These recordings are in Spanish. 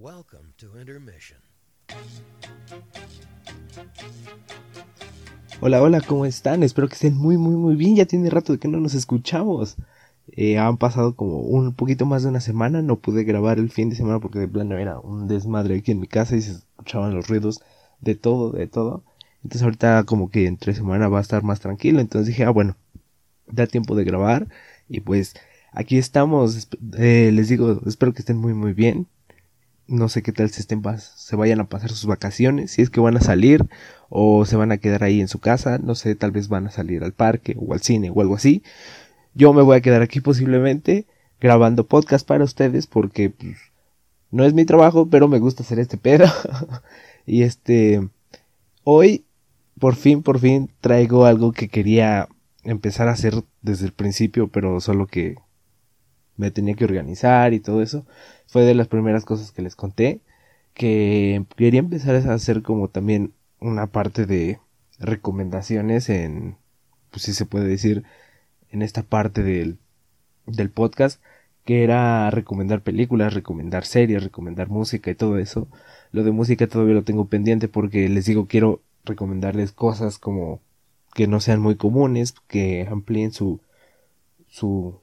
Welcome to Intermission. Hola, hola, ¿cómo están? Espero que estén muy, muy, muy bien. Ya tiene rato de que no nos escuchamos. Eh, han pasado como un poquito más de una semana. No pude grabar el fin de semana porque de plano era un desmadre aquí en mi casa y se escuchaban los ruidos de todo, de todo. Entonces ahorita como que entre semana va a estar más tranquilo. Entonces dije, ah, bueno, da tiempo de grabar. Y pues aquí estamos. Eh, les digo, espero que estén muy, muy bien. No sé qué tal se estén se vayan a pasar sus vacaciones, si es que van a salir o se van a quedar ahí en su casa, no sé, tal vez van a salir al parque o al cine o algo así. Yo me voy a quedar aquí posiblemente grabando podcast para ustedes porque pues, no es mi trabajo, pero me gusta hacer este pedo. y este hoy por fin, por fin traigo algo que quería empezar a hacer desde el principio, pero solo que me tenía que organizar y todo eso. Fue de las primeras cosas que les conté. Que quería empezar a hacer como también una parte de recomendaciones en, pues si se puede decir, en esta parte del, del podcast. Que era recomendar películas, recomendar series, recomendar música y todo eso. Lo de música todavía lo tengo pendiente porque les digo quiero recomendarles cosas como que no sean muy comunes, que amplíen su, su,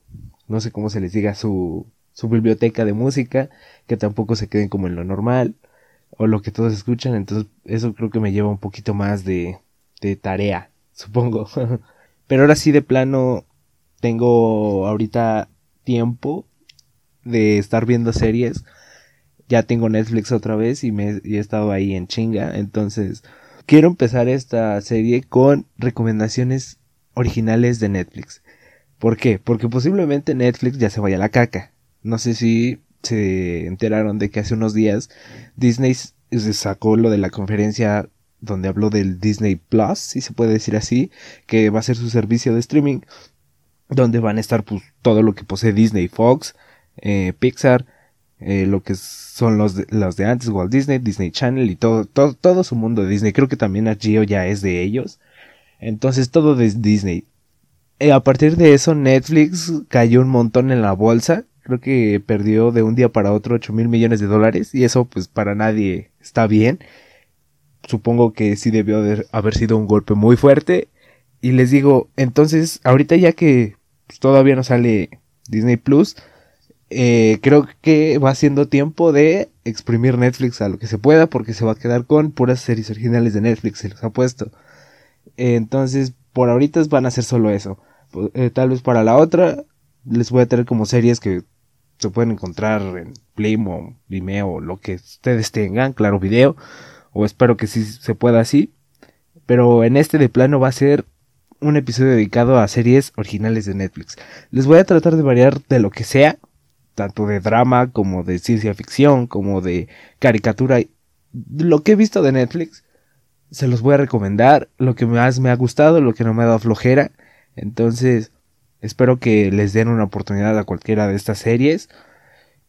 no sé cómo se les diga, su, su biblioteca de música, que tampoco se queden como en lo normal, o lo que todos escuchan, entonces eso creo que me lleva un poquito más de, de tarea, supongo. Pero ahora sí de plano tengo ahorita tiempo de estar viendo series. Ya tengo Netflix otra vez y me y he estado ahí en chinga, entonces quiero empezar esta serie con recomendaciones originales de Netflix. ¿Por qué? Porque posiblemente Netflix ya se vaya a la caca. No sé si se enteraron de que hace unos días Disney se sacó lo de la conferencia donde habló del Disney Plus, si se puede decir así, que va a ser su servicio de streaming, donde van a estar pues, todo lo que posee Disney, Fox, eh, Pixar, eh, lo que son los de, los de antes, Walt Disney, Disney Channel y todo, todo, todo su mundo de Disney. Creo que también Geo ya es de ellos. Entonces todo de Disney. Eh, a partir de eso Netflix cayó un montón en la bolsa. Creo que perdió de un día para otro 8 mil millones de dólares y eso pues para nadie está bien. Supongo que sí debió de haber sido un golpe muy fuerte. Y les digo, entonces ahorita ya que pues, todavía no sale Disney Plus, eh, creo que va siendo tiempo de exprimir Netflix a lo que se pueda porque se va a quedar con puras series originales de Netflix, se los ha puesto. entonces, por ahorita van a hacer solo eso. Eh, tal vez para la otra les voy a tener como series que se pueden encontrar en Playmo, Vimeo, lo que ustedes tengan, claro, video, o espero que sí se pueda así. Pero en este de plano va a ser un episodio dedicado a series originales de Netflix. Les voy a tratar de variar de lo que sea, tanto de drama como de ciencia ficción, como de caricatura. Lo que he visto de Netflix, se los voy a recomendar, lo que más me ha gustado, lo que no me ha dado flojera. Entonces, espero que les den una oportunidad a cualquiera de estas series,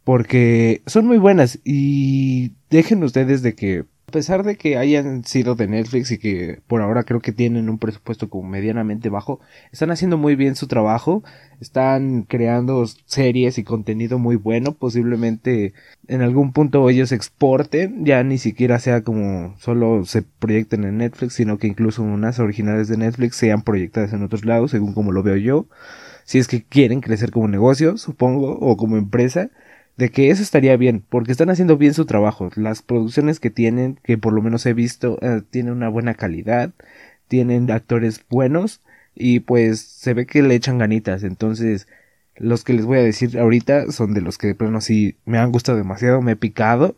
porque son muy buenas y dejen ustedes de que pesar de que hayan sido de Netflix y que por ahora creo que tienen un presupuesto como medianamente bajo, están haciendo muy bien su trabajo, están creando series y contenido muy bueno, posiblemente en algún punto ellos exporten, ya ni siquiera sea como solo se proyecten en Netflix, sino que incluso unas originales de Netflix sean proyectadas en otros lados, según como lo veo yo, si es que quieren crecer como negocio, supongo, o como empresa, de que eso estaría bien, porque están haciendo bien su trabajo. Las producciones que tienen, que por lo menos he visto, eh, tienen una buena calidad, tienen actores buenos y pues se ve que le echan ganitas. Entonces, los que les voy a decir ahorita son de los que de plano sí me han gustado demasiado, me he picado.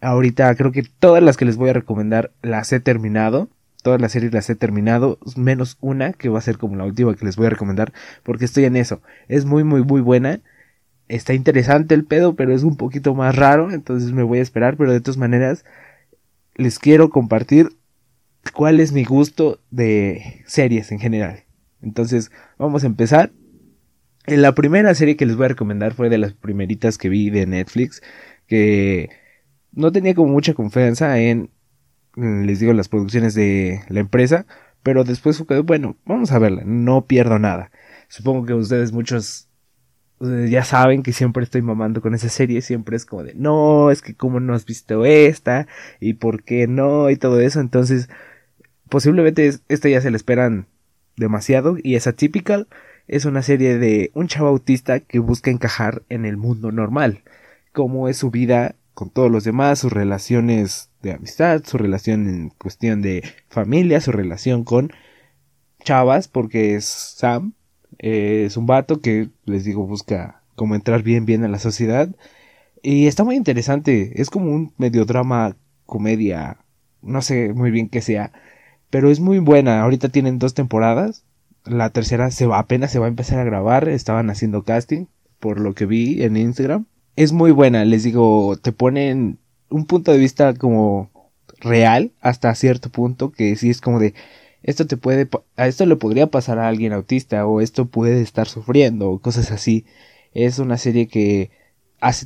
Ahorita creo que todas las que les voy a recomendar las he terminado. Todas las series las he terminado, menos una que va a ser como la última que les voy a recomendar, porque estoy en eso. Es muy, muy, muy buena está interesante el pedo, pero es un poquito más raro, entonces me voy a esperar, pero de todas maneras les quiero compartir cuál es mi gusto de series en general. Entonces, vamos a empezar. La primera serie que les voy a recomendar fue de las primeritas que vi de Netflix, que no tenía como mucha confianza en, les digo, las producciones de la empresa, pero después fue bueno, vamos a verla, no pierdo nada. Supongo que ustedes muchos ya saben que siempre estoy mamando con esa serie, siempre es como de, no, es que cómo no has visto esta, y por qué no, y todo eso, entonces, posiblemente esta ya se le esperan demasiado, y es atypical, es una serie de un chavo autista que busca encajar en el mundo normal, cómo es su vida con todos los demás, sus relaciones de amistad, su relación en cuestión de familia, su relación con chavas, porque es Sam, eh, es un vato que, les digo, busca como entrar bien, bien a la sociedad. Y está muy interesante. Es como un medio drama, comedia. No sé muy bien qué sea. Pero es muy buena. Ahorita tienen dos temporadas. La tercera se va, apenas se va a empezar a grabar. Estaban haciendo casting. Por lo que vi en Instagram. Es muy buena. Les digo, te ponen un punto de vista como real. Hasta cierto punto. Que sí es como de esto te puede, a esto le podría pasar a alguien autista o esto puede estar sufriendo o cosas así. Es una serie que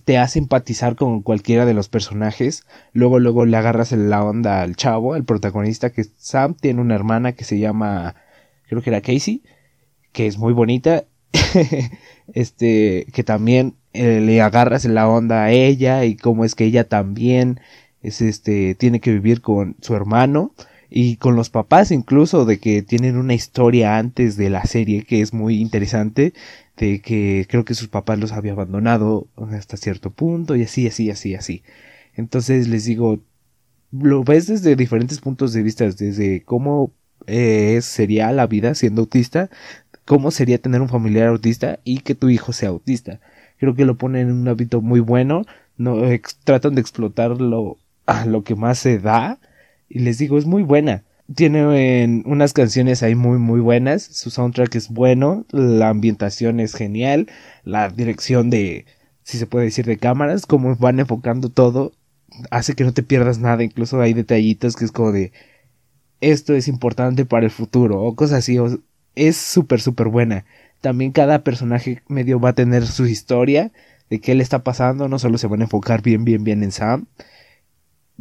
te hace empatizar con cualquiera de los personajes. Luego, luego le agarras la onda al chavo, al protagonista que Sam tiene una hermana que se llama, creo que era Casey, que es muy bonita. este, que también eh, le agarras la onda a ella y cómo es que ella también es este, tiene que vivir con su hermano y con los papás incluso de que tienen una historia antes de la serie que es muy interesante de que creo que sus papás los había abandonado hasta cierto punto y así así así así. Entonces les digo lo ves desde diferentes puntos de vista desde cómo eh, sería la vida siendo autista cómo sería tener un familiar autista y que tu hijo sea autista. Creo que lo ponen en un hábito muy bueno no tratan de explotarlo a lo que más se da y les digo, es muy buena. Tiene unas canciones ahí muy muy buenas, su soundtrack es bueno, la ambientación es genial, la dirección de, si se puede decir, de cámaras, como van enfocando todo, hace que no te pierdas nada, incluso hay detallitos que es como de, esto es importante para el futuro, o cosas así, es súper súper buena. También cada personaje medio va a tener su historia de qué le está pasando, no solo se van a enfocar bien bien bien en Sam,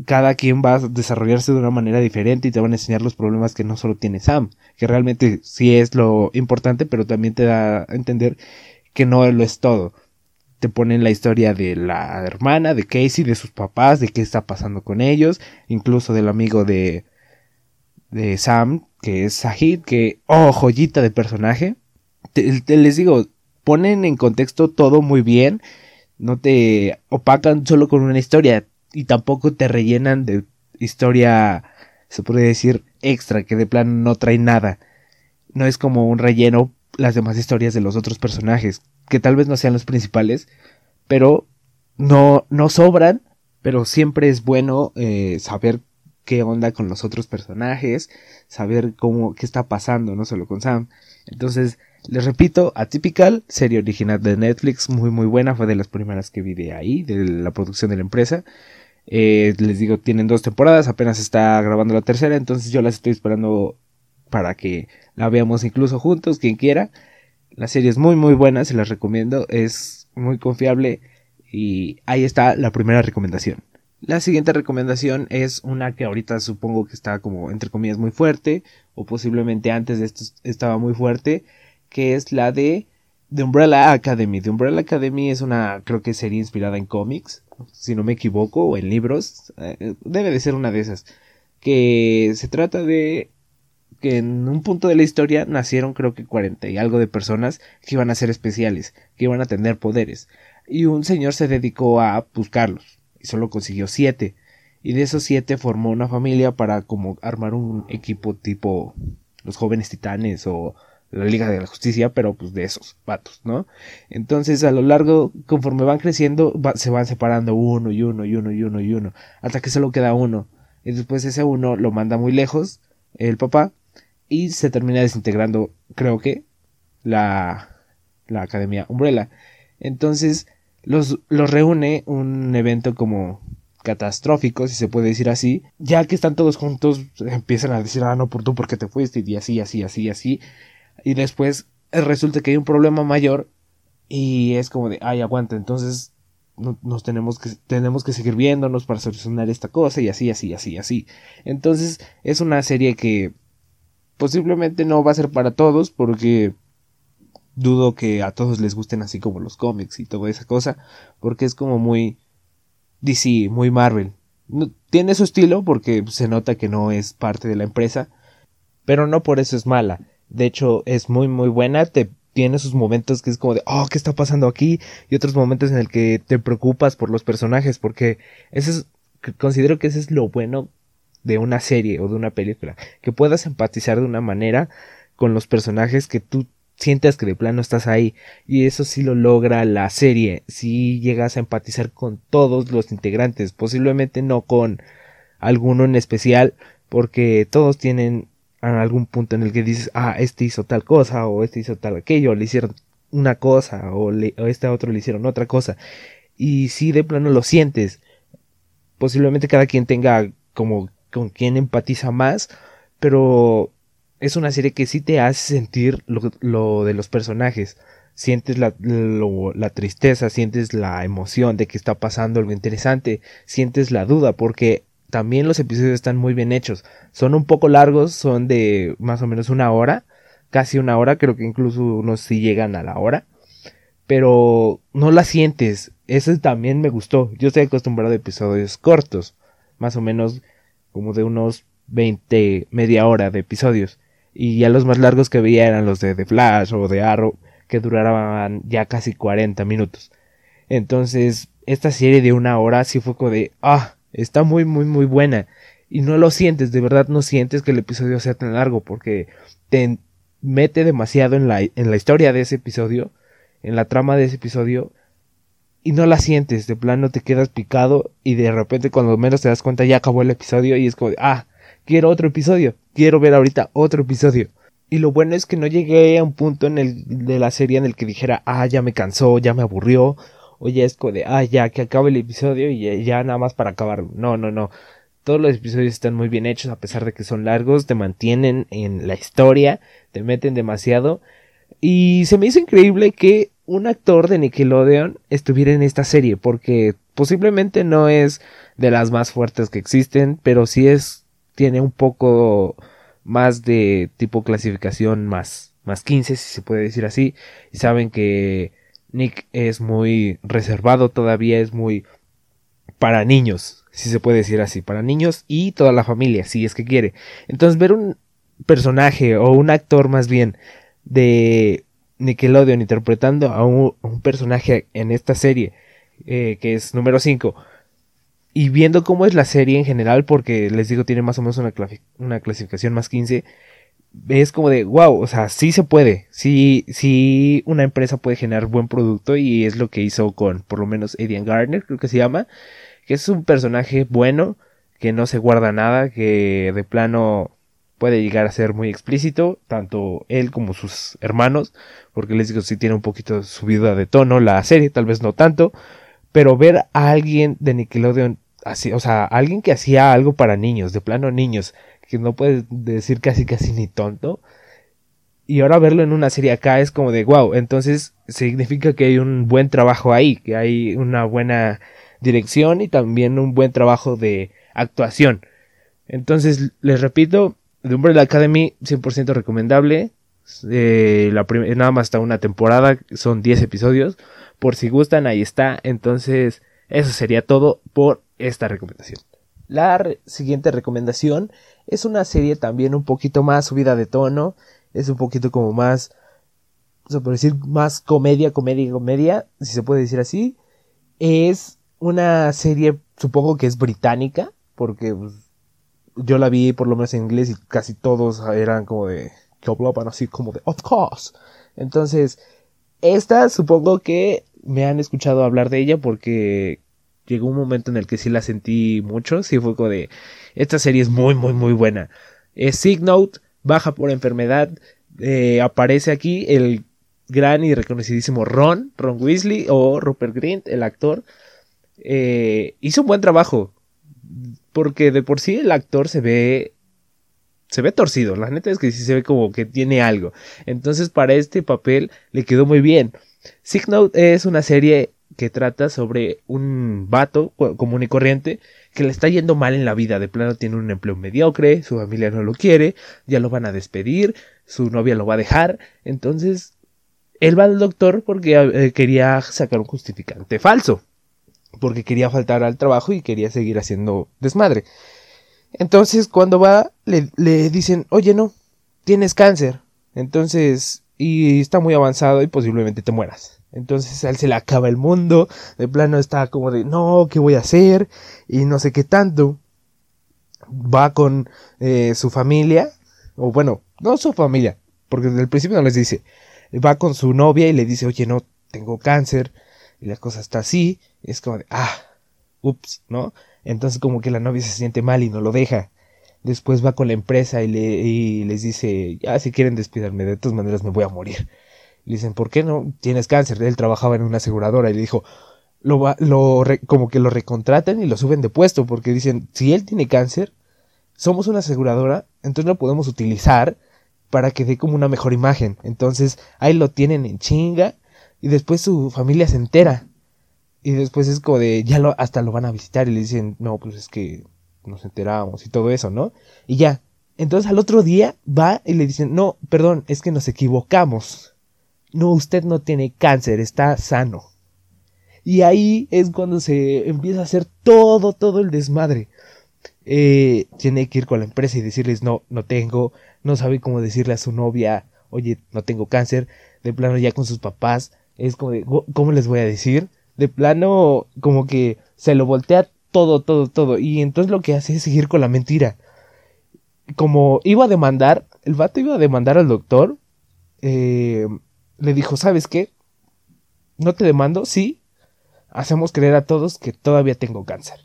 cada quien va a desarrollarse de una manera diferente y te van a enseñar los problemas que no solo tiene Sam, que realmente sí es lo importante, pero también te da a entender que no lo es todo. Te ponen la historia de la hermana, de Casey, de sus papás, de qué está pasando con ellos, incluso del amigo de, de Sam, que es Sahid, que, oh, joyita de personaje. te, les digo, ponen en contexto todo muy bien, no te opacan solo con una historia, y tampoco te rellenan de historia, se puede decir, extra, que de plan no trae nada. No es como un relleno las demás historias de los otros personajes, que tal vez no sean los principales, pero no, no sobran, pero siempre es bueno eh, saber qué onda con los otros personajes, saber cómo, qué está pasando, no solo con Sam. Entonces, les repito, Atypical, serie original de Netflix, muy muy buena, fue de las primeras que vi de ahí, de la producción de la empresa. Eh, les digo, tienen dos temporadas, apenas está grabando la tercera, entonces yo las estoy esperando para que la veamos incluso juntos, quien quiera. La serie es muy muy buena, se las recomiendo, es muy confiable y ahí está la primera recomendación. La siguiente recomendación es una que ahorita supongo que está como entre comillas muy fuerte o posiblemente antes de esto estaba muy fuerte, que es la de The Umbrella Academy. The Umbrella Academy es una creo que serie inspirada en cómics si no me equivoco, o en libros, eh, debe de ser una de esas, que se trata de que en un punto de la historia nacieron creo que cuarenta y algo de personas que iban a ser especiales, que iban a tener poderes, y un señor se dedicó a buscarlos, y solo consiguió siete, y de esos siete formó una familia para como armar un equipo tipo los jóvenes titanes o la Liga de la Justicia, pero pues de esos patos, ¿no? Entonces a lo largo, conforme van creciendo, se van separando uno y uno y uno y uno y uno, hasta que solo queda uno. Y después ese uno lo manda muy lejos, el papá, y se termina desintegrando, creo que, la, la Academia Umbrella. Entonces los, los reúne un evento como catastrófico, si se puede decir así, ya que están todos juntos, empiezan a decir, ah, no, por tú, porque te fuiste, y así, así, así, así, y después resulta que hay un problema mayor y es como de, ay, aguanta, entonces nos tenemos que, tenemos que seguir viéndonos para solucionar esta cosa y así, así, así, así. Entonces es una serie que posiblemente no va a ser para todos porque dudo que a todos les gusten así como los cómics y toda esa cosa, porque es como muy DC, muy Marvel. tiene su estilo porque se nota que no es parte de la empresa, pero no por eso es mala. De hecho, es muy muy buena, te tiene sus momentos que es como de, oh, ¿qué está pasando aquí? Y otros momentos en el que te preocupas por los personajes, porque ese es, considero que ese es lo bueno de una serie o de una película, que puedas empatizar de una manera con los personajes que tú sientes que de plano estás ahí y eso sí lo logra la serie, si llegas a empatizar con todos los integrantes, posiblemente no con alguno en especial, porque todos tienen algún punto en el que dices, ah, este hizo tal cosa o este hizo tal aquello, le hicieron una cosa o, le, o este otro le hicieron otra cosa y si de plano lo sientes, posiblemente cada quien tenga como con quien empatiza más, pero es una serie que sí te hace sentir lo, de los personajes. Sientes la, la, tristeza, sientes la emoción de que está pasando algo interesante, sientes la duda, porque también los episodios están muy bien hechos. Son un poco largos, son de más o menos una hora, casi una hora, creo que incluso unos sí llegan a la hora, pero no la sientes. Eso también me gustó. Yo estoy acostumbrado a episodios cortos, más o menos como de unos 20, media hora de episodios. Y ya los más largos que veía eran los de The Flash o de Arrow, que duraban ya casi 40 minutos. Entonces, esta serie de una hora sí fue como de, ah, está muy, muy, muy buena. Y no lo sientes, de verdad no sientes que el episodio sea tan largo, porque te mete demasiado en la, en la historia de ese episodio, en la trama de ese episodio, y no la sientes, de plano te quedas picado y de repente cuando menos te das cuenta ya acabó el episodio y es como, ah, quiero otro episodio, quiero ver ahorita otro episodio. Y lo bueno es que no llegué a un punto en el de la serie en el que dijera, ah, ya me cansó, ya me aburrió, o ya es como de, ah, ya que acabe el episodio y ya, nada más para acabar. No, no, no. Todos los episodios están muy bien hechos a pesar de que son largos, te mantienen en la historia, te meten demasiado. Y se me hizo increíble que un actor de Nickelodeon estuviera en esta serie, porque posiblemente no es de las más fuertes que existen, pero sí es, tiene un poco más de tipo clasificación más, más 15, si se puede decir así, y saben que Nick es muy reservado todavía, es muy para niños, si se puede decir así, para niños y toda la familia, si es que quiere. Entonces ver un personaje o un actor más bien de Nickelodeon interpretando a un, personaje en esta serie, eh, que es número 5, y viendo cómo es la serie en general, porque les digo, tiene más o menos una, clasificación más 15, es como de, wow, o sea, sí se puede, sí, sí una empresa puede generar buen producto y es lo que hizo con por lo menos Adrian Gardner, creo que se llama, que es un personaje bueno, que no se guarda nada, que de plano puede llegar a ser muy explícito, tanto él como sus hermanos, porque les digo, si tiene un poquito subida de tono la serie, tal vez no tanto, pero ver a alguien de Nickelodeon así, o sea, alguien que hacía algo para niños, de plano niños, que no puedes decir casi casi ni tonto, y ahora verlo en una serie acá es como de wow, entonces significa que hay un buen trabajo ahí, que hay una buena dirección y también un buen trabajo de actuación. Entonces, les repito, The Umbrella Academy 100% recomendable. Eh, la nada más hasta una temporada, son 10 episodios. Por si gustan, ahí está. Entonces, eso sería todo por esta recomendación. La siguiente recomendación es una serie también un poquito más subida de tono. Es un poquito como más, se puede decir, más comedia, comedia, comedia, si se puede decir así. Es una serie, supongo que es británica, porque pues, yo la vi por lo menos en inglés y casi todos eran como de que así como de of course. Entonces, esta supongo que me han escuchado hablar de ella porque llegó un momento en el que sí la sentí mucho, sí fue como de esta serie es muy muy muy buena. Es Sig Note, baja por enfermedad, eh, aparece aquí el gran y reconocidísimo Ron, Ron Weasley o Rupert Grint, el actor. Eh, hizo un buen trabajo porque de por sí el actor se ve se ve torcido, la neta es que sí se ve como que tiene algo. Entonces para este papel le quedó muy bien. Sick Note es una serie que trata sobre un vato común y corriente que le está yendo mal en la vida. De plano tiene un empleo mediocre, su familia no lo quiere, ya lo van a despedir, su novia lo va a dejar. Entonces él va al doctor porque eh, quería sacar un justificante falso. Porque quería faltar al trabajo y quería seguir haciendo desmadre. Entonces, cuando va, le, le dicen, oye, no, tienes cáncer. Entonces, y está muy avanzado y posiblemente te mueras. Entonces a él se le acaba el mundo, de plano está como de, no, ¿qué voy a hacer? Y no sé qué tanto. Va con eh, su familia, o bueno, no su familia, porque desde el principio no les dice. Va con su novia y le dice, oye, no, tengo cáncer, y la cosa está así. es como de, ah, ups, ¿no? Entonces como que la novia se siente mal y no lo deja. Después va con la empresa y, le, y les dice, ya si quieren despidarme, de todas maneras me voy a morir. Le dicen, ¿por qué no? Tienes cáncer. Él trabajaba en una aseguradora y le dijo, lo, va, lo como que lo recontratan y lo suben de puesto porque dicen, si él tiene cáncer, somos una aseguradora, entonces lo podemos utilizar para que dé como una mejor imagen. Entonces ahí lo tienen en chinga y después su familia se entera. Y después es como de, ya lo, hasta lo van a visitar y le dicen, no, pues es que nos enteramos y todo eso, ¿no? Y ya. Entonces al otro día va y le dicen, no, perdón, es que nos equivocamos. No, usted no tiene cáncer, está sano. Y ahí es cuando se empieza a hacer todo, todo el desmadre. Eh, tiene que ir con la empresa y decirles, no, no tengo, no sabe cómo decirle a su novia, oye, no tengo cáncer. De plano ya con sus papás, es como de, ¿cómo les voy a decir? De plano, como que se lo voltea todo, todo, todo. Y entonces lo que hace es seguir con la mentira. Como iba a demandar, el vato iba a demandar al doctor, eh, le dijo, ¿sabes qué? No te demando, sí. Hacemos creer a todos que todavía tengo cáncer.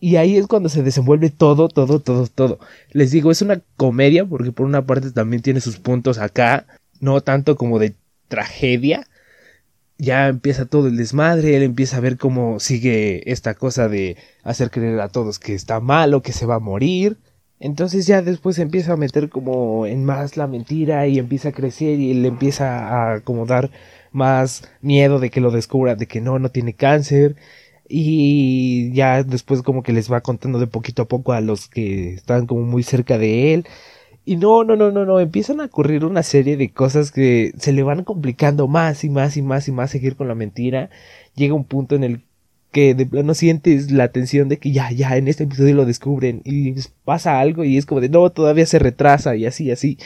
Y ahí es cuando se desenvuelve todo, todo, todo, todo. Les digo, es una comedia porque por una parte también tiene sus puntos acá, no tanto como de tragedia, ya empieza todo el desmadre, él empieza a ver cómo sigue esta cosa de hacer creer a todos que está malo, que se va a morir. Entonces ya después empieza a meter como en más la mentira y empieza a crecer y él empieza a como dar más miedo de que lo descubra, de que no, no tiene cáncer. Y ya después como que les va contando de poquito a poco a los que están como muy cerca de él. Y no, no, no, no, no, empiezan a ocurrir una serie de cosas que se le van complicando más y más y más y más seguir con la mentira. Llega un punto en el que de plano sientes la tensión de que ya, ya, en este episodio lo descubren y pasa algo y es como de no, todavía se retrasa y así, así.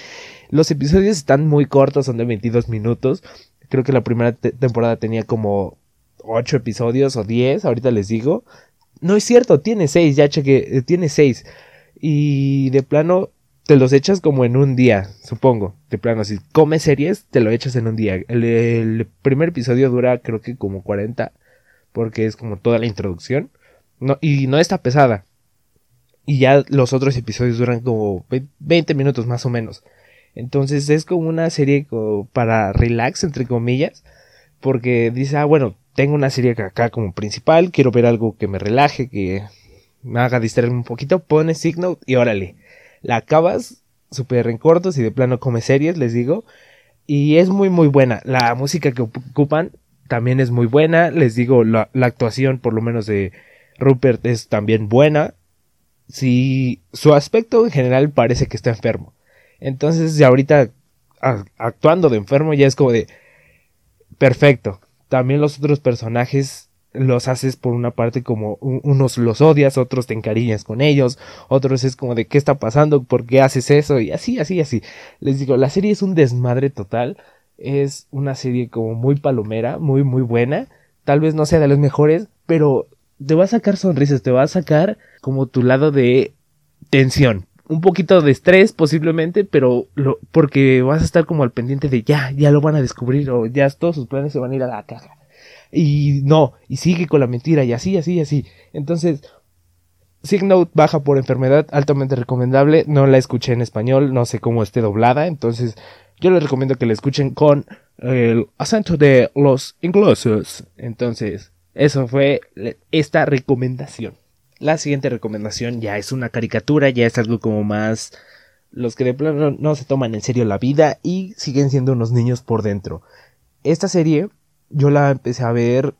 Los episodios están muy cortos, son de 22 minutos. Creo que la primera temporada tenía como 8 episodios o 10, ahorita les digo. No es cierto, tiene 6, ya cheque, eh, tiene 6. Y de plano te los echas como en un día, supongo. De plano, si comes series, te lo echas en un día. El, primer episodio dura creo que como 40, porque es como toda la introducción. No, y no está pesada. Y ya los otros episodios duran como 20 minutos más o menos. Entonces es como una serie para relax, entre comillas. Porque dice, ah, bueno, tengo una serie acá como principal, quiero ver algo que me relaje, que me haga distraerme un poquito. Pone Signal y órale la acabas súper en cortos y de plano come series, les digo. Y es muy muy buena. La música que ocupan también es muy buena. Les digo, la, actuación por lo menos de Rupert es también buena. Si su aspecto en general parece que está enfermo. Entonces ya ahorita actuando de enfermo ya es como de perfecto. También los otros personajes los haces por una parte como unos los odias, otros te encariñas con ellos, otros es como de qué está pasando, por qué haces eso y así, así, así. Les digo, la serie es un desmadre total, es una serie como muy palomera, muy, muy buena, tal vez no sea de las mejores, pero te va a sacar sonrisas, te va a sacar como tu lado de tensión, un poquito de estrés posiblemente, pero porque vas a estar como al pendiente de ya, ya lo van a descubrir o ya todos sus planes se van a ir a la caja y no, y sigue con la mentira y así, así, así. Entonces, Signote baja por enfermedad, altamente recomendable. No la escuché en español, no sé cómo esté doblada, entonces yo les recomiendo que la escuchen con el acento de los ingleses. Entonces, eso fue esta recomendación. La siguiente recomendación ya es una caricatura, ya es algo como más los que de plano no se toman en serio la vida y siguen siendo unos niños por dentro. Esta serie yo la empecé a ver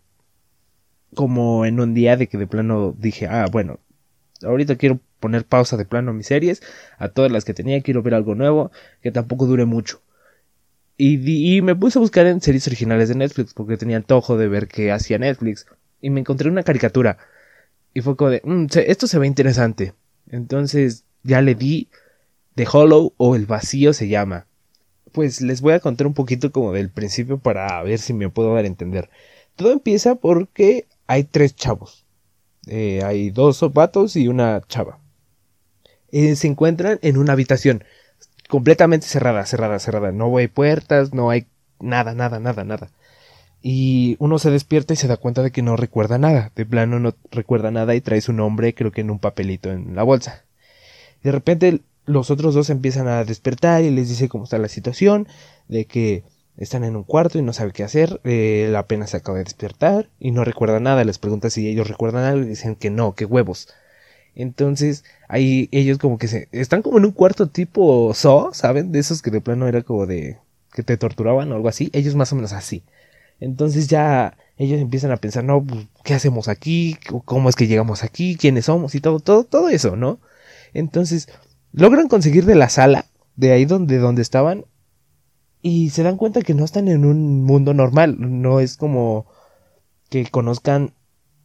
como en un día de que de plano dije, ah, bueno, ahorita quiero poner pausa de plano a mis series, a todas las que tenía, quiero ver algo nuevo, que tampoco dure mucho. Y, y, me puse a buscar en series originales de Netflix porque tenía antojo de ver qué hacía Netflix. Y me encontré una caricatura. Y fue como de, mm, esto se ve interesante. Entonces ya le di The Hollow o El Vacío se llama. Pues les voy a contar un poquito como del principio para ver si me puedo dar a entender. Todo empieza porque hay tres chavos. Eh, hay dos vatos y una chava. Eh, se encuentran en una habitación completamente cerrada, cerrada, cerrada. No hay puertas, no hay nada, nada, nada, nada. Y uno se despierta y se da cuenta de que no recuerda nada. De plano no recuerda nada y trae su nombre, creo que en un papelito en la bolsa. De repente los otros dos empiezan a despertar y les dice cómo está la situación, de que están en un cuarto y no sabe qué hacer, eh, la pena se acaba de despertar y no recuerda nada, les pregunta si ellos recuerdan algo y dicen que no, que huevos. Entonces, ahí ellos como que se están como en un cuarto tipo so, ¿saben? De esos que de plano era como de que te torturaban o algo así, ellos más o menos así. Entonces ya ellos empiezan a pensar, no, pues, ¿qué hacemos aquí? ¿Cómo es que llegamos aquí? ¿Quiénes somos? Y todo, todo, todo eso, ¿no? Entonces, logran conseguir de la sala, de ahí donde, donde estaban, y se dan cuenta que no están en un mundo normal, no es como que conozcan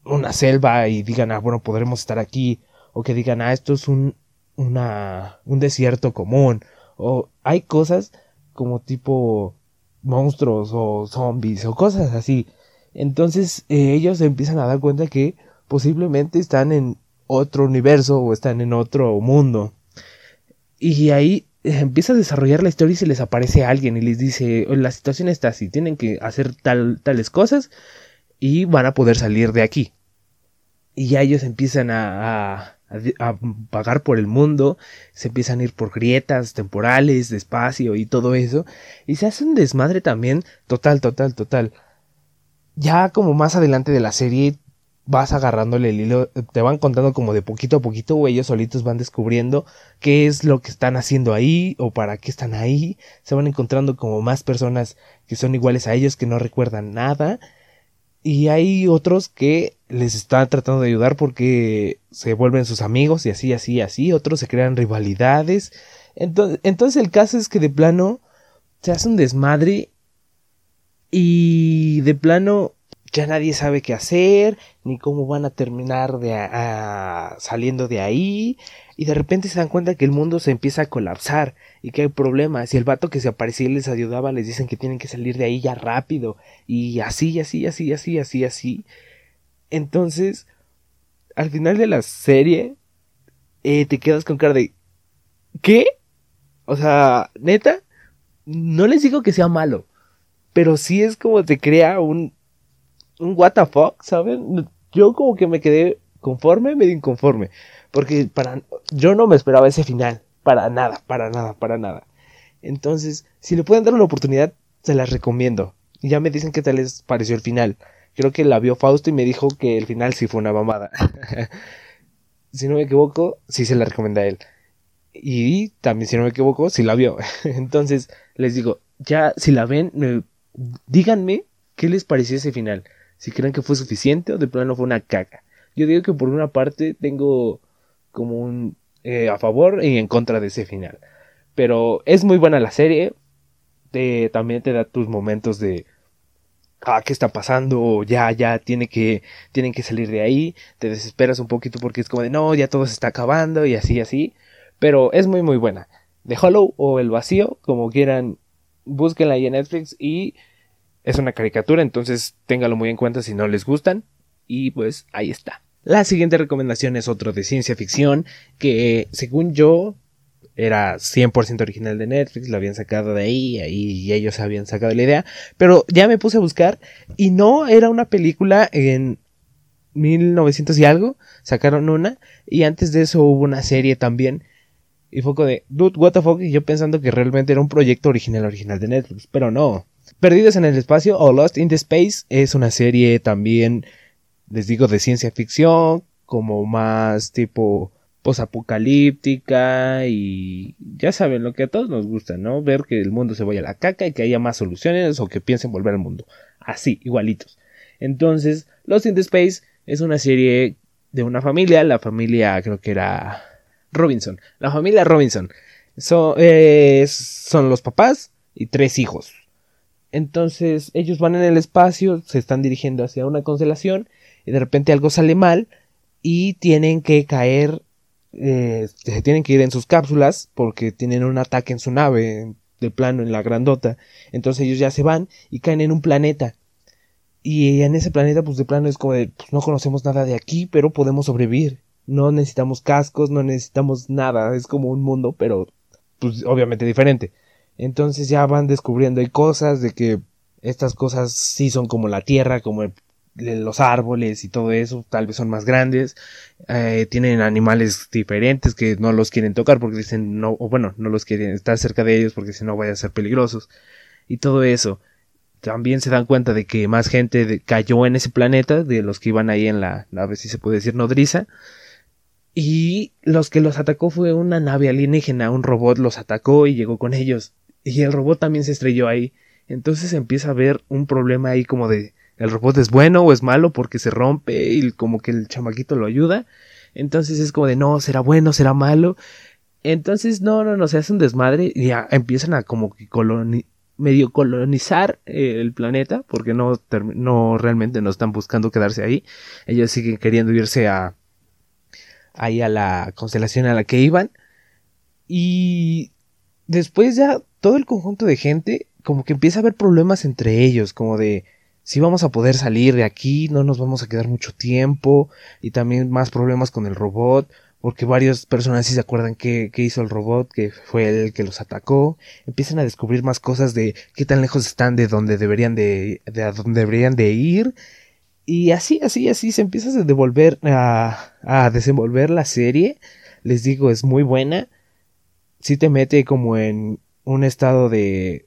una selva y digan, ah, bueno, podremos estar aquí, o que digan, ah, esto es un, una, un desierto común, o hay cosas como tipo monstruos o zombies o cosas así. Entonces eh, ellos empiezan a dar cuenta que posiblemente están en otro universo o están en otro mundo. Y ahí eh, empieza a desarrollar la historia y se les aparece alguien y les dice, la situación está así, tienen que hacer tal, tales cosas y van a poder salir de aquí. Y ya ellos empiezan a, a, pagar por el mundo, se empiezan a ir por grietas temporales, de espacio y todo eso, y se hace un desmadre también, total, total, total. Ya como más adelante de la serie vas agarrándole el hilo, te van contando como de poquito a poquito, o ellos solitos van descubriendo qué es lo que están haciendo ahí o para qué están ahí, se van encontrando como más personas que son iguales a ellos que no recuerdan nada y hay otros que les están tratando de ayudar porque se vuelven sus amigos y así, así, así. Otros se crean rivalidades. Entonces, entonces el caso es que de plano se hace un desmadre y de plano ya nadie sabe qué hacer, ni cómo van a terminar de saliendo de ahí, y de repente se dan cuenta que el mundo se empieza a colapsar y que hay problemas, y el vato que se aparecía y les ayudaba les dicen que tienen que salir de ahí ya rápido, y así, así, así, así, así, así. Entonces, al final de la serie, eh, te quedas con cara de ¿qué? O sea, neta, no les digo que sea malo, pero sí es como te crea un un what fuck, ¿saben? Yo como que me quedé conforme, medio inconforme. Porque para, yo no me esperaba ese final. Para nada, para nada, para nada. Entonces, si le pueden dar una oportunidad, se las recomiendo. Y ya me dicen qué tal les pareció el final. Creo que la vio Fausto y me dijo que el final sí fue una mamada. si no me equivoco, sí se la recomienda a él. Y también, si no me equivoco, sí la vio. Entonces, les digo, ya si la ven, díganme qué les pareció ese final si creen que fue suficiente o de plano fue una caca. Yo digo que por una parte tengo como un eh, a favor y en contra de ese final. Pero es muy buena la serie. Te, también te da tus momentos de ah, ¿qué está pasando? Ya, ya, tiene que, tienen que salir de ahí. Te desesperas un poquito porque es como de no, ya todo se está acabando y así, así. Pero es muy, muy buena. The Hollow o El Vacío, como quieran, búsquenla ahí en Netflix y es una caricatura, entonces téngalo muy en cuenta si no les gustan. Y pues ahí está. La siguiente recomendación es otro de ciencia ficción que según yo era 100% original de Netflix, lo habían sacado de ahí, ahí y ellos habían sacado la idea, pero ya me puse a buscar y no era una película en 1900 y algo, sacaron una y antes de eso hubo una serie también y fue de dude what the fuck y yo pensando que realmente era un proyecto original original de Netflix, pero no, Perdidos en el espacio o Lost in the Space es una serie también, les digo, de ciencia ficción, como más tipo posapocalíptica y ya saben lo que a todos nos gusta, ¿no? Ver que el mundo se vaya a la caca y que haya más soluciones o que piensen volver al mundo. Así, igualitos. Entonces, Lost in the Space es una serie de una familia, la familia creo que era Robinson, la familia Robinson. son los papás y tres hijos Entonces ellos van en el espacio, se están dirigiendo hacia una constelación de repente algo sale mal y tienen que caer, eh, se tienen que ir en sus cápsulas porque tienen un ataque en su nave de plano en la grandota. Entonces ellos ya se van y caen en un planeta. Y en ese planeta, pues de plano es como de, pues, no conocemos nada de aquí, pero podemos sobrevivir. No necesitamos cascos, no necesitamos nada. Es como un mundo, pero pues obviamente diferente. Entonces ya van descubriendo hay cosas de que estas cosas sí son como la tierra, como los árboles y todo eso, tal vez son más grandes, eh, tienen animales diferentes que no los quieren tocar porque dicen no, o bueno, no los quieren estar cerca de ellos porque si no vayan a ser peligrosos y todo eso. También se dan cuenta de que más gente cayó en ese planeta de los que iban ahí en la nave, si se puede decir, nodriza. Y los que los atacó fue una nave alienígena, un robot los atacó y llegó con ellos. Y el robot también se estrelló ahí. Entonces empieza a haber un problema ahí como de el robot es bueno o es malo porque se rompe y como que el chamaquito lo ayuda. Entonces es como de no, será bueno, será malo. Entonces no, no, no, se hace un desmadre y ya empiezan a como que medio colonizar eh, el planeta porque no, no realmente no están buscando quedarse ahí. Ellos siguen queriendo irse a ahí a la constelación a la que iban. Y después ya todo el conjunto de gente como que empieza a haber problemas entre ellos, como de si vamos a poder salir de aquí, no nos vamos a quedar mucho tiempo y también más problemas con el robot porque varias personas sí se acuerdan que, hizo el robot, que fue el que los atacó, empiezan a descubrir más cosas de qué tan lejos están de donde deberían de, de a dónde deberían de ir, y así, así, así se empieza a devolver, a, a desenvolver la serie, les digo, es muy buena, sí te mete como en un estado de,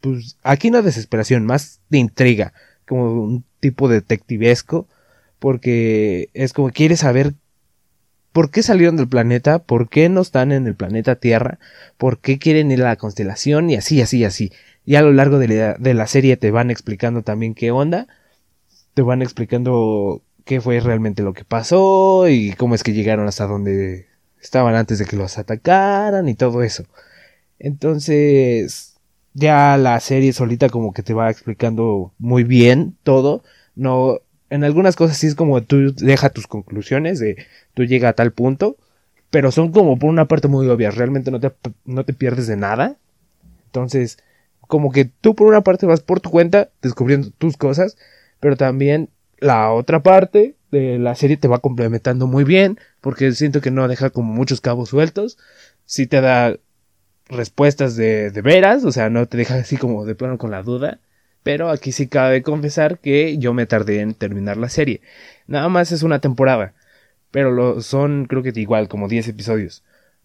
pues, aquí no desesperación, más de intriga, como un tipo detectivesco, porque es como quieres saber por qué salieron del planeta, por qué no están en el planeta Tierra, por qué quieren ir a la constelación y así, así, así. Y a lo largo de la, de la serie te van explicando también qué onda, te van explicando qué fue realmente lo que pasó y cómo es que llegaron hasta donde estaban antes de que los atacaran y todo eso. Entonces, ya la serie solita como que te va explicando muy bien todo. No, en algunas cosas sí es como tú deja tus conclusiones de tú llega a tal punto, pero son como por una parte muy obvias, realmente no te, no te pierdes de nada. Entonces, como que tú por una parte vas por tu cuenta descubriendo tus cosas, pero también la otra parte de la serie te va complementando muy bien, porque siento que no deja como muchos cabos sueltos, sí te da respuestas de, de veras, o sea, no te deja así como de plano con la duda. Pero aquí sí cabe confesar que yo me tardé en terminar la serie. Nada más es una temporada. Pero lo, son creo que igual como 10 episodios.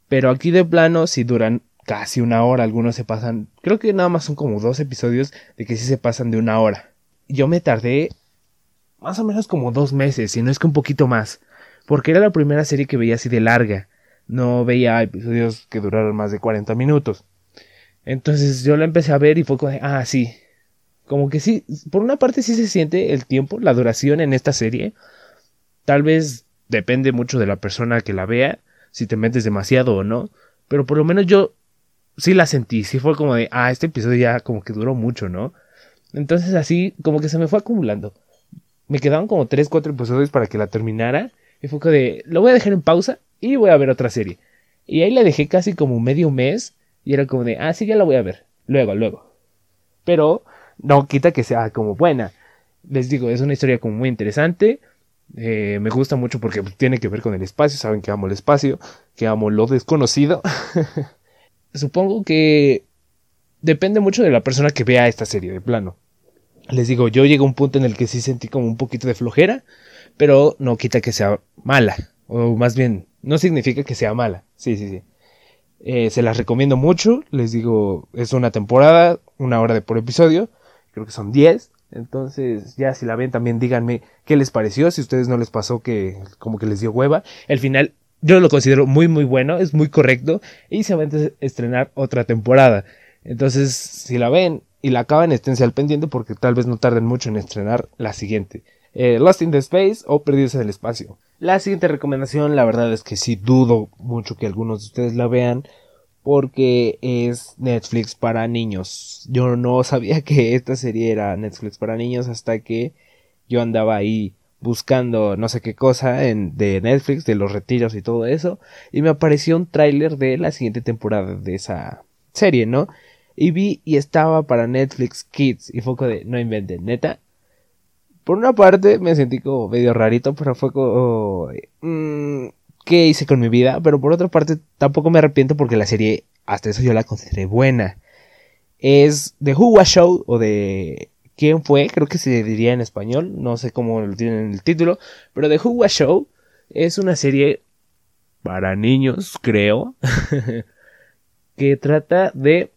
Pero aquí de plano si duran casi una hora. Algunos se pasan. Creo que nada más son como dos episodios de que sí se pasan de una hora. Yo me tardé más o menos como dos meses, si no es que un poquito más. Porque era la primera serie que veía así de larga no veía episodios que duraran más de 40 minutos. Entonces yo la empecé a ver y fue como, ah, sí. Como que sí, por una parte sí se siente el tiempo, la duración en esta serie. Tal vez depende mucho de la persona que la vea, si te metes demasiado o no. Pero por lo menos yo sí la sentí, sí fue como de, ah, este episodio ya como que duró mucho, ¿no? Entonces así como que se me fue acumulando. Me quedaban como 3, 4 episodios para que la terminara. Y fue como de, lo voy a dejar en pausa y voy a ver otra serie. Y ahí la dejé casi como medio mes y era como de, ah, sí, ya la voy a ver. Luego, luego. Pero no quita que sea como buena. Les digo, es una historia como muy interesante. Eh, me gusta mucho porque tiene que ver con el espacio. Saben que amo el espacio, que amo lo desconocido. Supongo que depende mucho de la persona que vea esta serie de plano. Les digo, yo llegué a un punto en el que sí sentí como un poquito de flojera, pero no quita que sea mala. O más bien, no significa que sea mala. Sí, sí, sí. Eh, se las recomiendo mucho. Les digo, es una temporada, una hora de por episodio. Creo que son 10. Entonces, ya si la ven, también díganme qué les pareció. Si a ustedes no les pasó que como que les dio hueva. El final, yo lo considero muy, muy bueno. Es muy correcto. Y se va a estrenar otra temporada. Entonces, si la ven y la acaban, esténse al pendiente porque tal vez no tarden mucho en estrenar la siguiente. Eh, Lost in the Space o Perdidos en el Espacio. La siguiente recomendación, la verdad es que sí dudo mucho que algunos de ustedes la vean, porque es Netflix para niños. Yo no sabía que esta serie era Netflix para niños hasta que yo andaba ahí buscando no sé qué cosa en, de Netflix, de los retiros y todo eso, y me apareció un tráiler de la siguiente temporada de esa serie, ¿no? Y vi y estaba para Netflix Kids y como de no inventen, neta. Por una parte me sentí como medio rarito, pero fue como... Mm, ¿Qué hice con mi vida? Pero por otra parte tampoco me arrepiento porque la serie, hasta eso yo la consideré buena. Es de Who Was Show o de quién fue, creo que se diría en español, no sé cómo lo tienen en el título, pero The Who Was Show es una serie para niños, creo, que trata de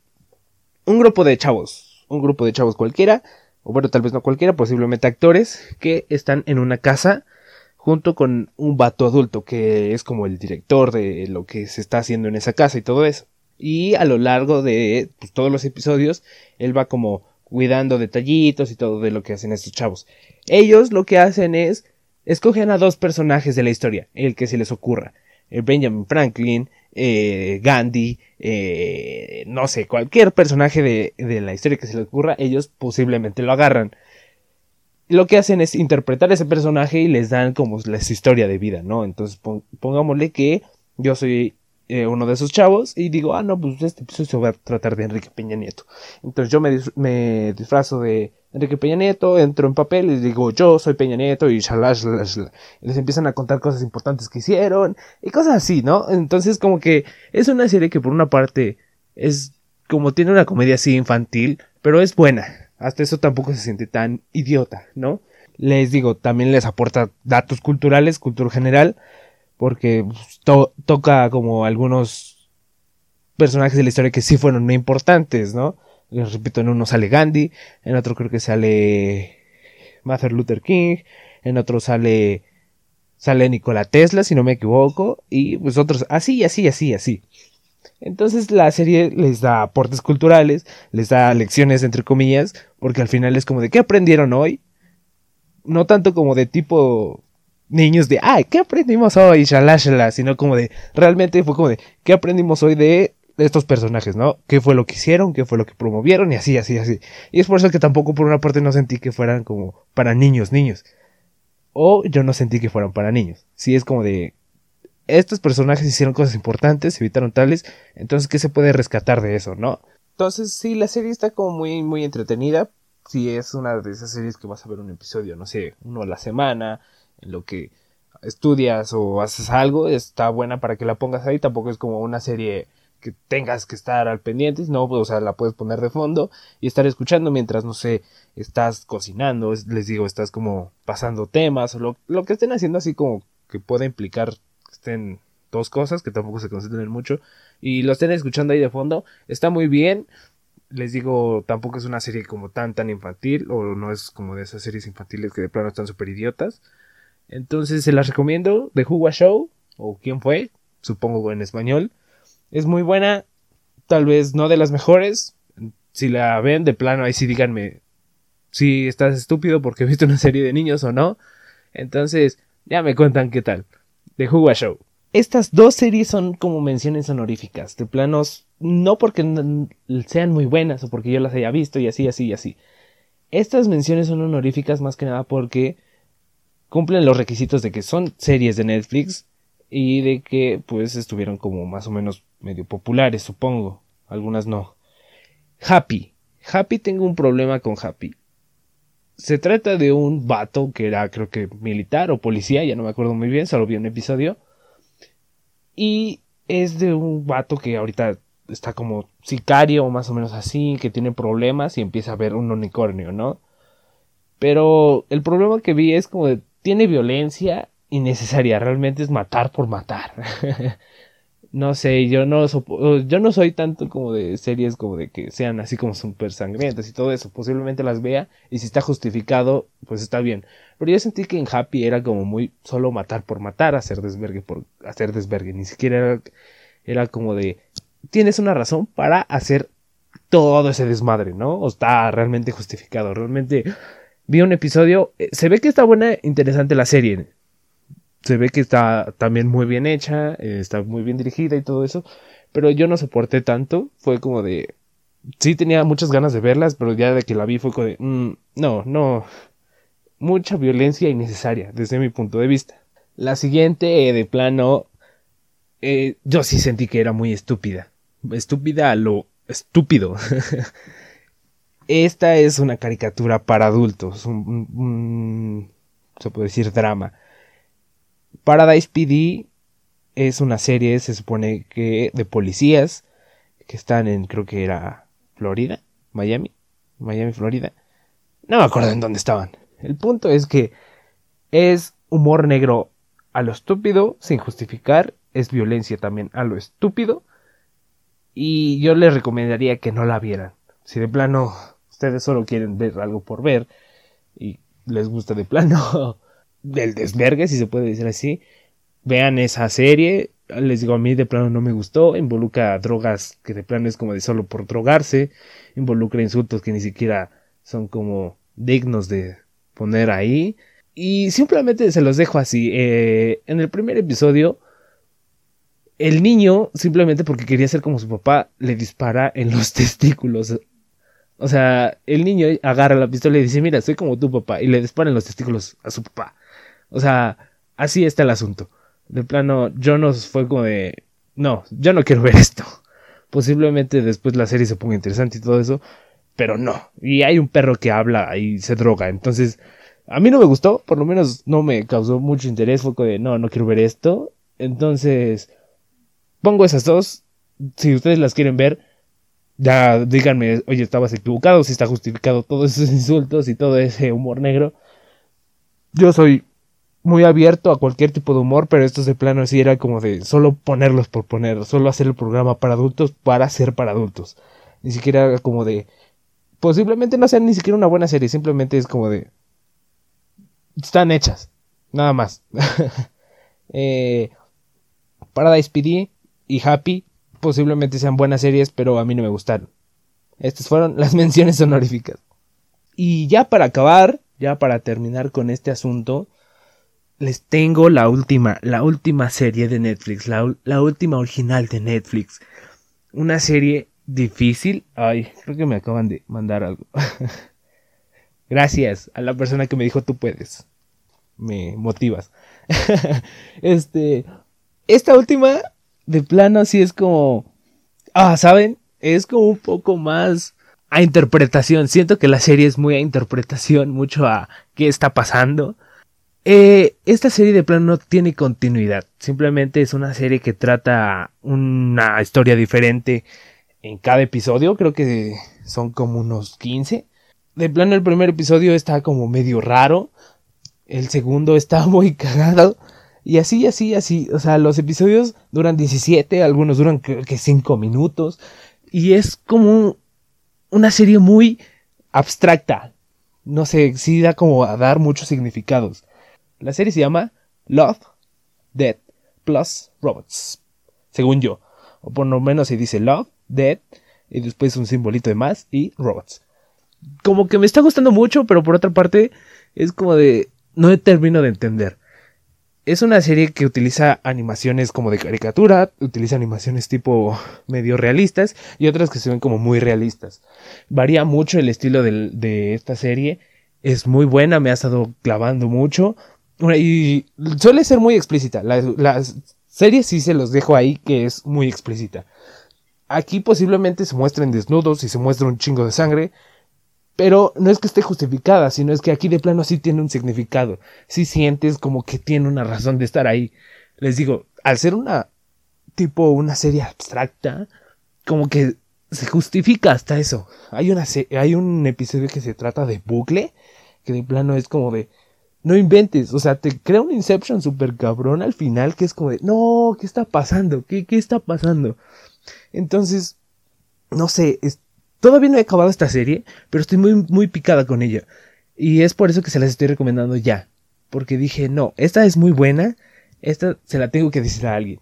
un grupo de chavos, un grupo de chavos cualquiera, o bueno, tal vez no cualquiera, posiblemente actores, que están en una casa junto con un vato adulto que es como el director de lo que se está haciendo en esa casa y todo eso. Y a lo largo de pues, todos los episodios, él va como cuidando detallitos y todo de lo que hacen estos chavos. Ellos lo que hacen es escogen a dos personajes de la historia, el que se les ocurra. Eh, Benjamin Franklin, eh, Gandhi, eh, no sé, cualquier personaje de, de, la historia que se les ocurra, ellos posiblemente lo agarran. Lo que hacen es interpretar ese personaje y les dan como su historia de vida, ¿no? Entonces pongámosle que yo soy eh, uno de esos chavos y digo, ah, no, pues este episodio va a tratar de Enrique Peña Nieto. Entonces yo me, disfrazo de Enrique Peña Nieto, entro en papel y digo, yo soy Peña Nieto y shalash, Y les empiezan a contar cosas importantes que hicieron y cosas así, ¿no? Entonces como que es una serie que por una parte es como tiene una comedia así infantil, pero es buena. Hasta eso tampoco se siente tan idiota, ¿no? Les digo, también les aporta datos culturales, cultura general, porque toca como algunos personajes de la historia que sí fueron muy importantes, ¿no? Les repito, en uno sale Gandhi, en otro creo que sale Martin Luther King, en otro sale sale Nikola Tesla, si no me equivoco, y pues otros así, así, así, así. Entonces la serie les da aportes culturales, les da lecciones entre comillas, porque al final es como de ¿qué aprendieron hoy? No tanto como de tipo niños de, ay, ¿qué aprendimos hoy? Shalá, sino como de, realmente fue como de, ¿qué aprendimos hoy de estos personajes, ¿no? ¿Qué fue lo que hicieron? ¿Qué fue lo que promovieron? Y así, así, así. Y es por eso que tampoco por una parte no sentí que fueran como para niños, niños. O yo no sentí que fueran para niños. Sí es como de, estos personajes hicieron cosas importantes, evitaron tales, entonces, ¿qué se puede rescatar de eso, no? Entonces, sí, la serie está como muy, muy entretenida. Si es una de esas series que vas a ver un episodio, no sé, uno a la semana, en lo que estudias o haces algo, está buena para que la pongas ahí. Tampoco es como una serie que tengas que estar al pendiente, no, o sea, la puedes poner de fondo y estar escuchando mientras, no sé, estás cocinando, les digo, estás como pasando temas o lo, lo que estén haciendo así como que pueda implicar que estén dos cosas, que tampoco se concentren mucho y lo estén escuchando ahí de fondo, está muy bien. Les digo, tampoco es una serie como tan tan infantil o no es como de esas series infantiles que de plano están súper idiotas. Entonces se las recomiendo. The Who Show, o quién fue, supongo en español. Es muy buena, tal vez no de las mejores. Si la ven de plano, ahí sí díganme si estás estúpido porque viste una serie de niños o no. Entonces, ya me cuentan qué tal. The Who Show. Estas dos series son como menciones honoríficas, de planos, no porque sean muy buenas o porque yo las haya visto y así, así y así. Estas menciones son honoríficas más que nada porque cumplen los requisitos de que son series de Netflix y de que pues estuvieron como más o menos medio populares, supongo. Algunas no. Happy. Happy tengo un problema con Happy. Se trata de un vato que era creo que militar o policía, ya no me acuerdo muy bien, solo vi un episodio. Y es de un vato que ahorita está como sicario o más o menos así, que tiene problemas y empieza a ver un unicornio, ¿no? Pero el problema que vi es como de tiene violencia innecesaria, realmente es matar por matar. no sé, yo no yo no soy tanto como de series como de que sean así como súper sangrientas y todo eso, posiblemente las vea y si está justificado, pues está bien. Pero yo sentí que en Happy era como muy solo matar por matar, hacer desvergue por hacer desvergue, ni siquiera era, era como de tienes una razón para hacer todo ese desmadre, ¿no? O está realmente justificado, realmente vi un episodio. Eh, se ve que está buena, interesante la serie. Se ve que está también muy bien hecha, eh, está muy bien dirigida y todo eso. pero yo no soporté tanto, fue como de... Sí tenía muchas ganas de verlas, pero ya de que la vi fue como de... Mm, no, no. Mucha violencia innecesaria, desde mi punto de vista. La siguiente, eh, de plano, yo sí sentí que era muy estúpida. Estúpida a lo estúpido. Esta es una caricatura para adultos, un, se puede decir drama. Paradise PD es una serie, se supone que de policías que están en, creo que era Florida, Miami, Miami, Florida. No me acuerdo en dónde estaban. El punto es que es humor negro a lo estúpido, sin justificar, es violencia también a lo estúpido. Y yo les recomendaría que no la vieran. Si de plano ustedes solo quieren ver algo por ver y les gusta de plano del desvergue, si se puede decir así, vean esa serie. Les digo, a mí de plano no me gustó. Involucra drogas que de plano es como de solo por drogarse. Involucra insultos que ni siquiera son como dignos de poner ahí. Y simplemente se los dejo así. Eh, en el primer episodio, el niño, simplemente porque quería ser como su papá, le dispara en los testículos o sea, el niño agarra la pistola y dice, mira, soy como tu papá, y le disparan los testículos a su papá. O sea, así está el asunto. De plano, no fue como de, no, yo no quiero ver esto. Posiblemente después la serie se ponga interesante y todo eso, pero no. Y hay un perro que habla y se droga, entonces, a mí no me gustó, por lo menos no me causó mucho interés, fue como de, no, no quiero ver esto. Entonces, pongo esas dos, si ustedes las quieren ver, ya díganme, oye, estabas equivocado, si está justificado todos esos insultos y todo ese humor negro. Yo soy muy abierto a cualquier tipo de humor, pero estos de plano sí era como de solo ponerlos por poner, solo hacer el programa para adultos para ser para adultos. Ni siquiera como de posiblemente no sean ni siquiera una buena serie, simplemente es como de están hechas, nada más. eh, Paradise PD y Happy posiblemente sean buenas series, pero a mí no me gustaron. Estas fueron las menciones honoríficas. Y ya para acabar, ya para terminar con este asunto, les tengo la última, la última serie de Netflix, la, última original de Netflix. Una serie difícil. Ay, creo que me acaban de mandar algo. Gracias a la persona que me dijo tú puedes. Me motivas. este, esta última de plano sí es como... Ah, ¿saben? Es como un poco más a interpretación. Siento que la serie es muy a interpretación, mucho a qué está pasando. Eh, esta serie de plano no tiene continuidad. Simplemente es una serie que trata una historia diferente en cada episodio. Creo que son como unos 15. De plano el primer episodio está como medio raro. El segundo está muy cagado. Y así, así, así. O sea, los episodios duran 17, algunos duran creo que 5 minutos. Y es como una serie muy abstracta. No sé, sí da como a dar muchos significados. La serie se llama Love, Dead plus Robots. Según yo. O por lo menos se dice Love, Dead y después un simbolito de más y Robots. Como que me está gustando mucho, pero por otra parte es como de... No termino de entender es una serie que utiliza animaciones como de caricatura, utiliza animaciones tipo medio realistas y otras que se ven como muy realistas. Varía mucho el estilo de, esta serie, es muy buena, me ha estado clavando mucho y suele ser muy explícita. Las series sí se los dejo ahí que es muy explícita. Aquí posiblemente se muestren desnudos y se muestra un chingo de sangre, pero no es que esté justificada, sino es que aquí de plano sí tiene un significado. Sí sientes como que tiene una razón de estar ahí. Les digo, al ser una tipo una serie abstracta, como que se justifica hasta eso. Hay una hay un episodio que se trata de bucle, que de plano es como de no inventes, o sea, te crea un Inception super cabrón al final que es como de, no, ¿qué está pasando? ¿Qué, qué está pasando? Entonces, no sé, es, Todavía no he acabado esta serie, pero estoy muy, muy picada con ella. Y es por eso que se las estoy recomendando ya. Porque dije, no, esta es muy buena, esta se la tengo que decir a alguien.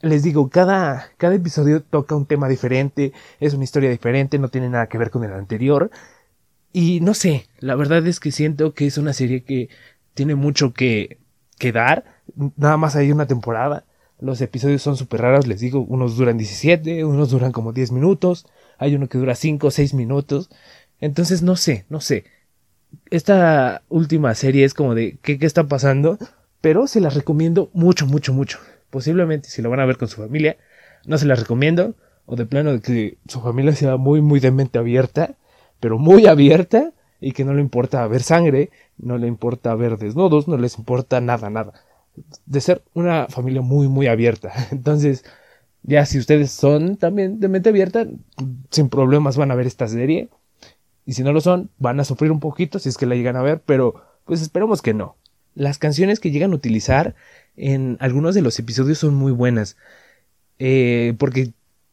Les digo, cada, cada episodio toca un tema diferente, es una historia diferente, no tiene nada que ver con el anterior. Y no sé, la verdad es que siento que es una serie que tiene mucho que, que dar. Nada más hay una temporada. Los episodios son súper raros, les digo, unos duran 17, unos duran como 10 minutos, hay uno que dura 5 o 6 minutos. Entonces no sé, no sé. Esta última serie es como de ¿qué, está pasando? Pero se las recomiendo mucho, mucho, mucho. Posiblemente si lo van a ver con su familia, no se las recomiendo. O de plano de que su familia sea muy, muy de mente abierta, pero muy abierta, y que no le importa ver sangre, no le importa ver desnudos, no les importa nada, nada. De ser una familia muy, muy abierta. Entonces, ya si ustedes son también de mente abierta, sin problemas van a ver esta serie. Y si no lo son, van a sufrir un poquito si es que la llegan a ver, pero pues esperemos que no. Las canciones que llegan a utilizar en algunos de los episodios son muy buenas. Eh, porque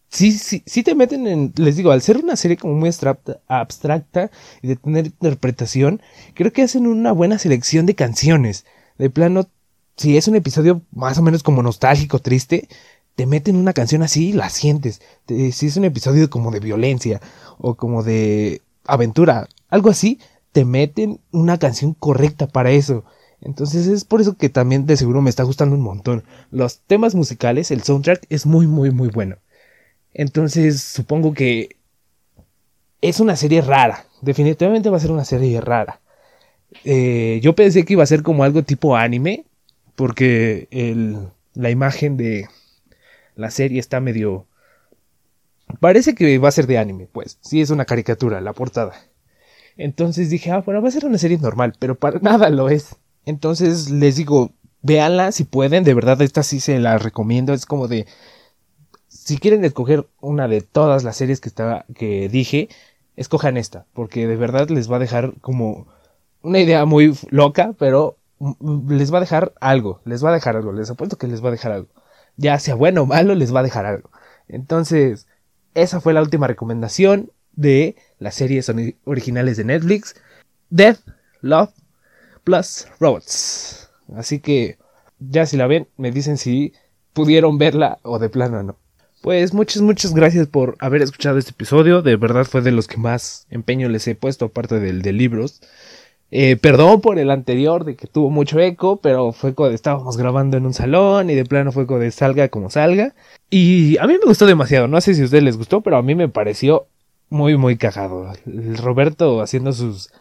sí, sí, sí te meten en, les digo, al ser una serie como muy abstracta, abstracta y de tener interpretación, creo que hacen una buena selección de canciones. De plano, si es un episodio más o menos como nostálgico, triste, te meten una canción así y la sientes. si es un episodio como de violencia o como de aventura, algo así, te meten una canción correcta para eso. Entonces es por eso que también de seguro me está gustando un montón. Los temas musicales, el soundtrack es muy, muy, muy bueno. Entonces supongo que es una serie rara. Definitivamente va a ser una serie rara. Eh, yo pensé que iba a ser como algo tipo anime. Porque el, la imagen de la serie está medio... Parece que va a ser de anime, pues. Sí, es una caricatura, la portada. Entonces dije, ah, bueno, va a ser una serie normal, pero para nada lo es. Entonces les digo, véanla si pueden, de verdad esta sí se la recomiendo, es como de si quieren escoger una de todas las series que estaba que dije, escojan esta, porque de verdad les va a dejar como una idea muy loca, pero les va a dejar algo, les va a dejar algo, les apuesto que les va a dejar algo. Ya sea bueno o malo, les va a dejar algo. Entonces, esa fue la última recomendación de las series originales de Netflix. Death, Love, Plus Robots. Así que ya si la ven, me dicen si pudieron verla o de plano no. Pues muchas, muchas gracias por haber escuchado este episodio. De verdad fue de los que más empeño les he puesto, aparte del de libros. Eh, perdón por el anterior de que tuvo mucho eco, pero fue cuando estábamos grabando en un salón y de plano fue cuando salga como salga. Y a mí me gustó demasiado. No sé si a ustedes les gustó, pero a mí me pareció muy, muy cagado. Roberto haciendo sus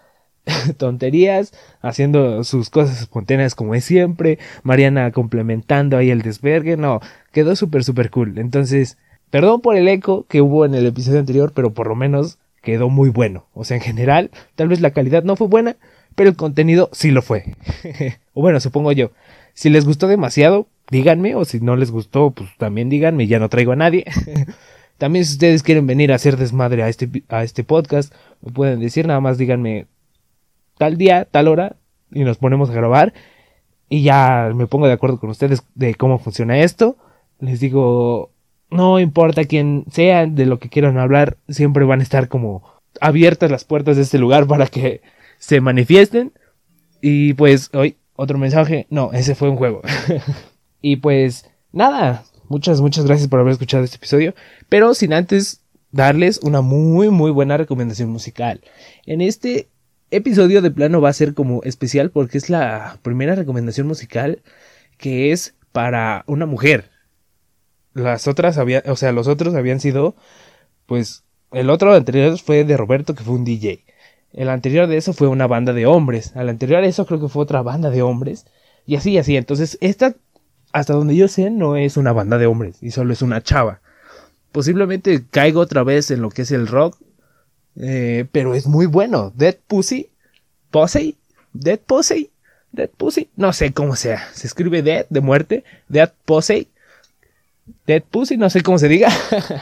tonterías, haciendo sus cosas espontáneas como es siempre, Mariana complementando ahí el desvergue, no, quedó súper, súper cool. Entonces, perdón por el eco que hubo en el episodio anterior, pero por lo menos quedó muy bueno. O sea, en general, tal vez la calidad no fue buena, pero el contenido sí lo fue. o bueno, supongo yo. Si les gustó demasiado, díganme, o si no les gustó, pues también díganme, ya no traigo a nadie. también si ustedes quieren venir a hacer desmadre a este, a este podcast, me pueden decir, nada más díganme tal día, tal hora, y nos ponemos a grabar. Y ya me pongo de acuerdo con ustedes de cómo funciona esto. Les digo, no importa quién sea, de lo que quieran hablar, siempre van a estar como abiertas las puertas de este lugar para que se manifiesten. Y pues hoy otro mensaje, no, ese fue un juego. y pues nada, muchas, muchas gracias por haber escuchado este episodio, pero sin antes darles una muy, muy buena recomendación musical. En este episodio de plano va a ser como especial porque es la primera recomendación musical que es para una mujer. Las otras habían, o sea, los otros habían sido, pues, el otro anterior fue de Roberto, que fue un DJ. El anterior de eso fue una banda de hombres. Al anterior de eso creo que fue otra banda de hombres. Y así, así. Entonces, esta, hasta donde yo sé, no es una banda de hombres. Y solo es una chava. Posiblemente caigo otra vez en lo que es el rock. Eh, pero es muy bueno. Dead Pussy. Pussy. Dead Pussy. Dead Pussy. No sé cómo sea. Se escribe Dead de muerte. Dead Pussy. Dead Pussy. No sé cómo se diga.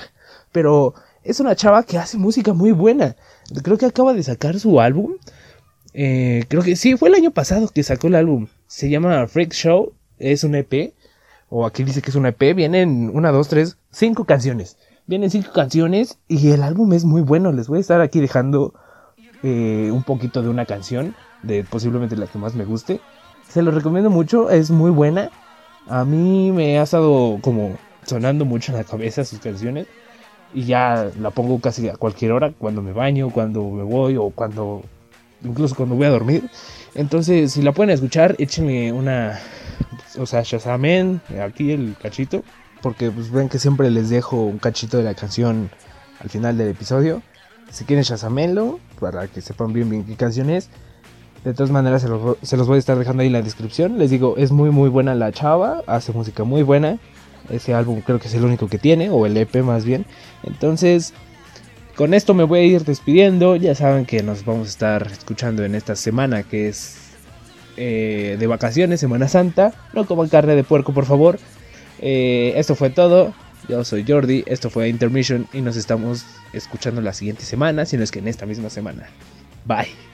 pero es una chava que hace música muy buena. Creo que acaba de sacar su álbum. Eh, creo que sí, fue el año pasado que sacó el álbum. Se llama Freak Show. Es un EP. O aquí dice que es un EP. Vienen una, dos, tres, cinco canciones. Vienen cinco canciones y el álbum es muy bueno. Les voy a estar aquí dejando eh, un poquito de una canción, de posiblemente la que más me guste. Se lo recomiendo mucho, es muy buena. A mí me ha estado como sonando mucho en la cabeza sus canciones. Y ya la pongo casi a cualquier hora, cuando me baño, cuando me voy o cuando incluso cuando voy a dormir. Entonces, si la pueden escuchar, échenle una, o sea, Shazamen, aquí el cachito, porque pues ven que siempre les dejo un cachito de la canción al final del episodio. Si quieren Shazamenlo, para que sepan bien bien qué canción es. De todas maneras se los, se los voy a estar dejando ahí en la descripción. Les digo, es muy muy buena la chava, hace música muy buena. Ese álbum creo que es el único que tiene, o el EP más bien. Entonces, con esto me voy a ir despidiendo. Ya saben que nos vamos a estar escuchando en esta semana que es eh, de vacaciones, Semana Santa. No coman carne de puerco, por favor. Eh, esto fue todo. Yo soy Jordi, esto fue Intermission y nos estamos escuchando la siguiente semana, si no es que en esta misma semana. Bye.